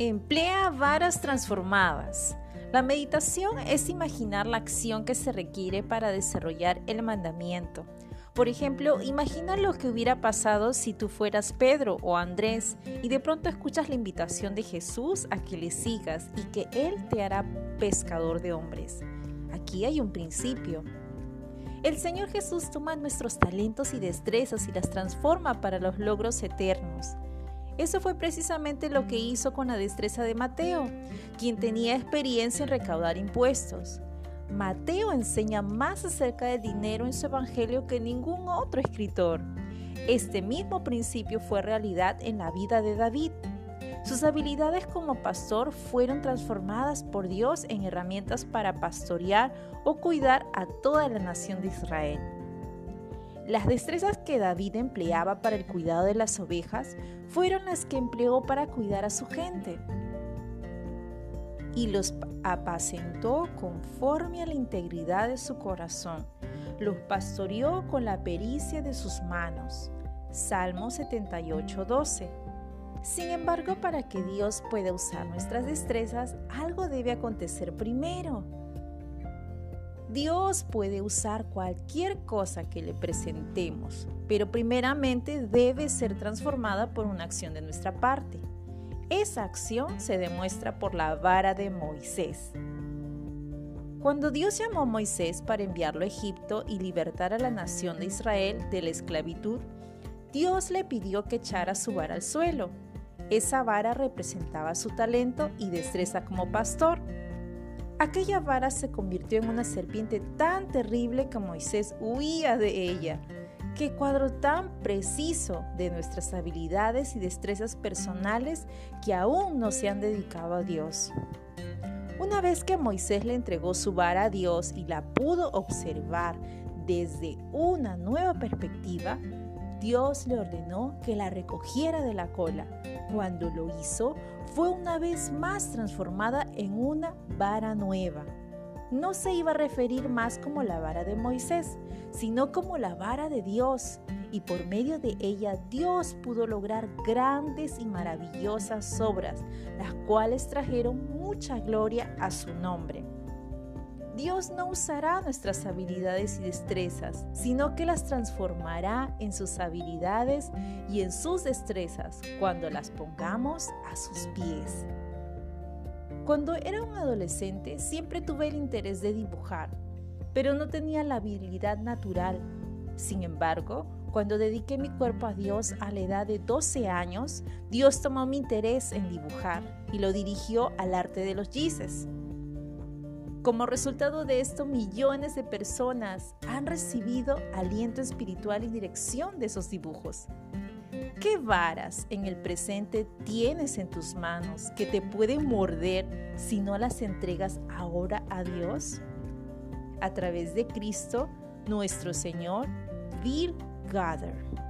Emplea varas transformadas. La meditación es imaginar la acción que se requiere para desarrollar el mandamiento. Por ejemplo, imagina lo que hubiera pasado si tú fueras Pedro o Andrés y de pronto escuchas la invitación de Jesús a que le sigas y que Él te hará pescador de hombres. Aquí hay un principio. El Señor Jesús toma nuestros talentos y destrezas y las transforma para los logros eternos. Eso fue precisamente lo que hizo con la destreza de Mateo, quien tenía experiencia en recaudar impuestos. Mateo enseña más acerca del dinero en su evangelio que ningún otro escritor. Este mismo principio fue realidad en la vida de David. Sus habilidades como pastor fueron transformadas por Dios en herramientas para pastorear o cuidar a toda la nación de Israel. Las destrezas que David empleaba para el cuidado de las ovejas fueron las que empleó para cuidar a su gente. Y los apacentó conforme a la integridad de su corazón. Los pastoreó con la pericia de sus manos. Salmo 78:12. Sin embargo, para que Dios pueda usar nuestras destrezas, algo debe acontecer primero. Dios puede usar cualquier cosa que le presentemos, pero primeramente debe ser transformada por una acción de nuestra parte. Esa acción se demuestra por la vara de Moisés. Cuando Dios llamó a Moisés para enviarlo a Egipto y libertar a la nación de Israel de la esclavitud, Dios le pidió que echara su vara al suelo. Esa vara representaba su talento y destreza como pastor. Aquella vara se convirtió en una serpiente tan terrible que Moisés huía de ella. Qué cuadro tan preciso de nuestras habilidades y destrezas personales que aún no se han dedicado a Dios. Una vez que Moisés le entregó su vara a Dios y la pudo observar desde una nueva perspectiva, Dios le ordenó que la recogiera de la cola. Cuando lo hizo, fue una vez más transformada en una vara nueva. No se iba a referir más como la vara de Moisés, sino como la vara de Dios, y por medio de ella Dios pudo lograr grandes y maravillosas obras, las cuales trajeron mucha gloria a su nombre. Dios no usará nuestras habilidades y destrezas, sino que las transformará en sus habilidades y en sus destrezas cuando las pongamos a sus pies. Cuando era un adolescente siempre tuve el interés de dibujar, pero no tenía la habilidad natural. Sin embargo, cuando dediqué mi cuerpo a Dios a la edad de 12 años, Dios tomó mi interés en dibujar y lo dirigió al arte de los gises. Como resultado de esto, millones de personas han recibido aliento espiritual y dirección de esos dibujos. ¿Qué varas en el presente tienes en tus manos que te pueden morder si no las entregas ahora a Dios? A través de Cristo, nuestro Señor, Bill Gather.